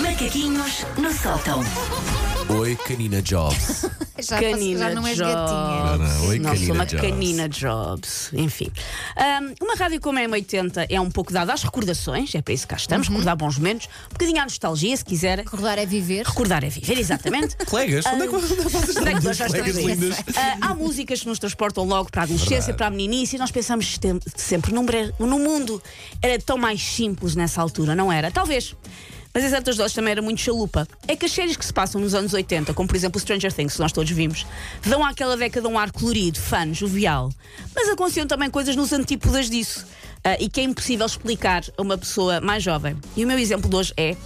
Macaquinhos no sótão. Oi, Canina Jobs. Já, Canina já não és Jobs. gatinha. não, oi, Não, sou uma Jobs. canina Jobs. Enfim. Ahm, uma rádio como a M80 é um pouco dada às recordações, é para isso que cá estamos, Uhum. recordar bons momentos, um bocadinho à nostalgia, se quiser. Recordar é viver. Recordar é viver, exatamente. Colegas, onde é que vocês Onde é que nós já Colegas estamos? lindas. Ah, há músicas que nos transportam logo para a adolescência, Verdade. para a meninice, e nós pensamos sempre no mundo era tão mais simples nessa altura, não era? Talvez. Mas as outras doses também era muito chalupa. É que as séries que se passam nos anos 80, como por exemplo Stranger Things, que nós todos vimos, dão àquela década um ar colorido, fun, jovial. Mas aconteciam também coisas nos antípodas disso. ah, e que é impossível explicar a uma pessoa mais jovem. E o meu exemplo de hoje é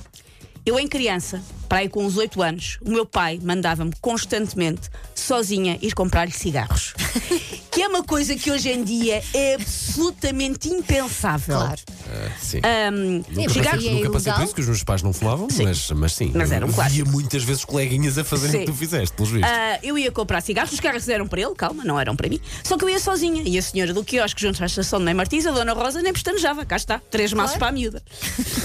eu, em criança, para aí com uns 8 anos, o meu pai mandava-me constantemente, sozinha, ir comprar-lhe cigarros. que é uma coisa que hoje em dia é absolutamente impensável. Claro. Sim. Ahm, Nunca, é passei, nunca passei por isso, que os meus pais não fumavam, mas, mas sim. Mas era um eu clássico. Via muitas vezes coleguinhas a fazerem o que Sim. tu fizeste, pelos vistos. Ah, eu ia comprar cigarros, os cigarros eram para ele, calma, não eram para mim. Só que eu ia sozinha. E a senhora do quiosque, junto à estação de Mãe Martins, a Dona Rosa, nem pestanejava. Cá está, três maços para a miúda.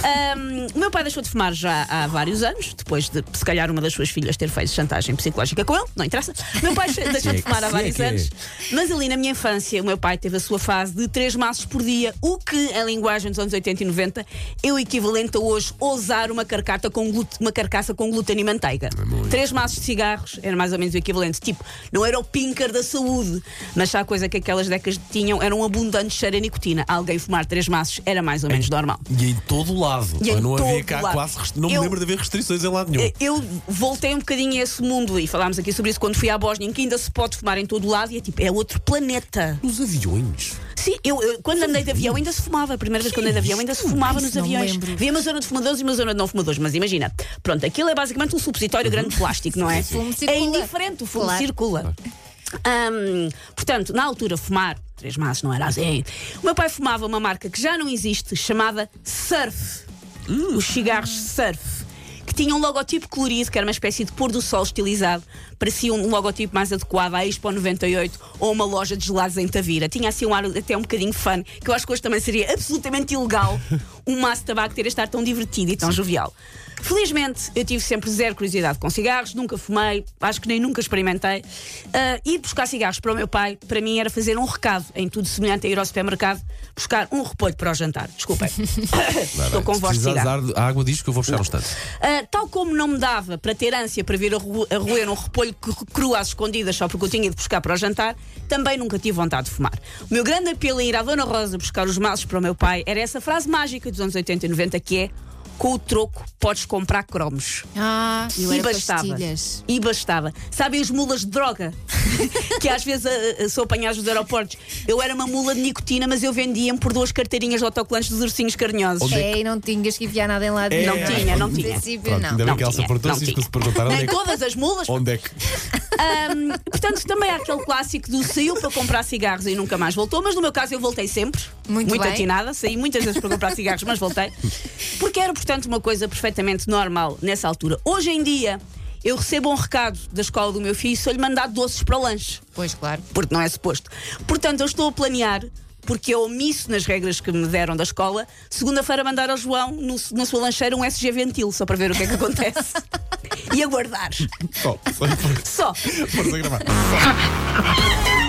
Ahm, o meu pai deixou de fumar já há vários anos, depois de, se calhar, uma das suas filhas ter feito chantagem psicológica com ele, não interessa. O meu pai deixou de fumar há Sim, vários é é. anos. Mas ali na minha infância, o meu pai teve a sua fase de três maços por dia, o que, em linguagem dos anos 80 e 90, é o equivalente a hoje ousar uma, carcata com glute- uma carcaça com glúten e manteiga. Três maços de cigarros era mais ou menos o equivalente. Tipo, não era o pinker da saúde, mas já a coisa que aquelas décadas tinham era um abundante cheiro a nicotina. Alguém fumar três maços era mais ou menos normal. E em todo o lado. E não havia cá lado. quase. Não Eu- me lembro de haver restrições em lado nenhum. Eu voltei um bocadinho a esse mundo e falámos aqui sobre isso quando fui à Bósnia, em que ainda se pode fumar em todo o lado e é tipo, é outro planeta. Nos aviões. Sim, eu, eu- quando andei de avião ainda se fumava. A primeira vez que andei de avião ainda se fumava nos aviões. Havia uma zona de fumadores e uma zona de não fumadores. Mas imagina, pronto, aquilo é basicamente um supositório grande de plástico, não é? É indiferente, o fumo Claro. circula. Portanto, na altura, fumar, três maços não era assim. O meu pai fumava uma marca que já não existe, chamada Surf. Os cigarros Surf. Que tinham um logotipo colorido, que era uma espécie de pôr do sol estilizado. Parecia um logotipo mais adequado à Expo 98 ou uma loja de gelados em Tavira. Tinha assim um ar até um bocadinho fun, que eu acho que hoje também seria absolutamente ilegal um maço de tabaco ter a estar tão divertido e tão jovial. Felizmente, eu tive sempre zero curiosidade com cigarros, nunca fumei, acho que nem nunca experimentei. Ah, ir buscar cigarros para o meu pai, para mim, era fazer um recado, em tudo semelhante a ir ao supermercado buscar um repolho para o jantar. Desculpem. Estou com voz de cigarro. ar- água, diz que eu vou buscar um instante. Ah, tal como não me dava para ter ânsia para vir a, ro- a roer um repolho cru- cru às escondidas só porque eu tinha de buscar para o jantar, também nunca tive vontade de fumar. O meu grande apelo em ir à Dona Rosa buscar os maços para o meu pai era essa frase mágica dos anos 80 e 90 que é com o troco podes comprar cromos. Ah, eu e bastava. pastilhas. E bastava. Sabem as mulas de droga? que às vezes a, a, são apanhadas nos aeroportos. Eu era uma mula de nicotina, mas eu vendia-me por duas carteirinhas de autocolantes dos ursinhos carinhosos. É e não tinhas que enfiar nada em lado É. Não tinha, não tinha. princípio, Pronto, não. ainda bem Não que não isso que tinha. se perguntaram onde Nem é que. todas as mulas. Onde é que. Ahm, portanto, também há aquele clássico do saiu para comprar cigarros e nunca mais voltou, mas no meu caso eu voltei sempre. Muito bem. atinada, saí muitas vezes para comprar cigarros, mas voltei. Porque era, portanto, uma coisa perfeitamente normal nessa altura. Hoje em dia, eu recebo um recado da escola do meu filho e sou-lhe mandar doces para o lanche, Pois, claro. porque não é suposto. Portanto, eu estou a planear. Porque eu omisso nas regras que me deram da escola, segunda-feira mandar ao João no- na sua lancheira um SG Ventil, só para ver o que é que acontece. e aguardar. Só, só Só. força a gravar.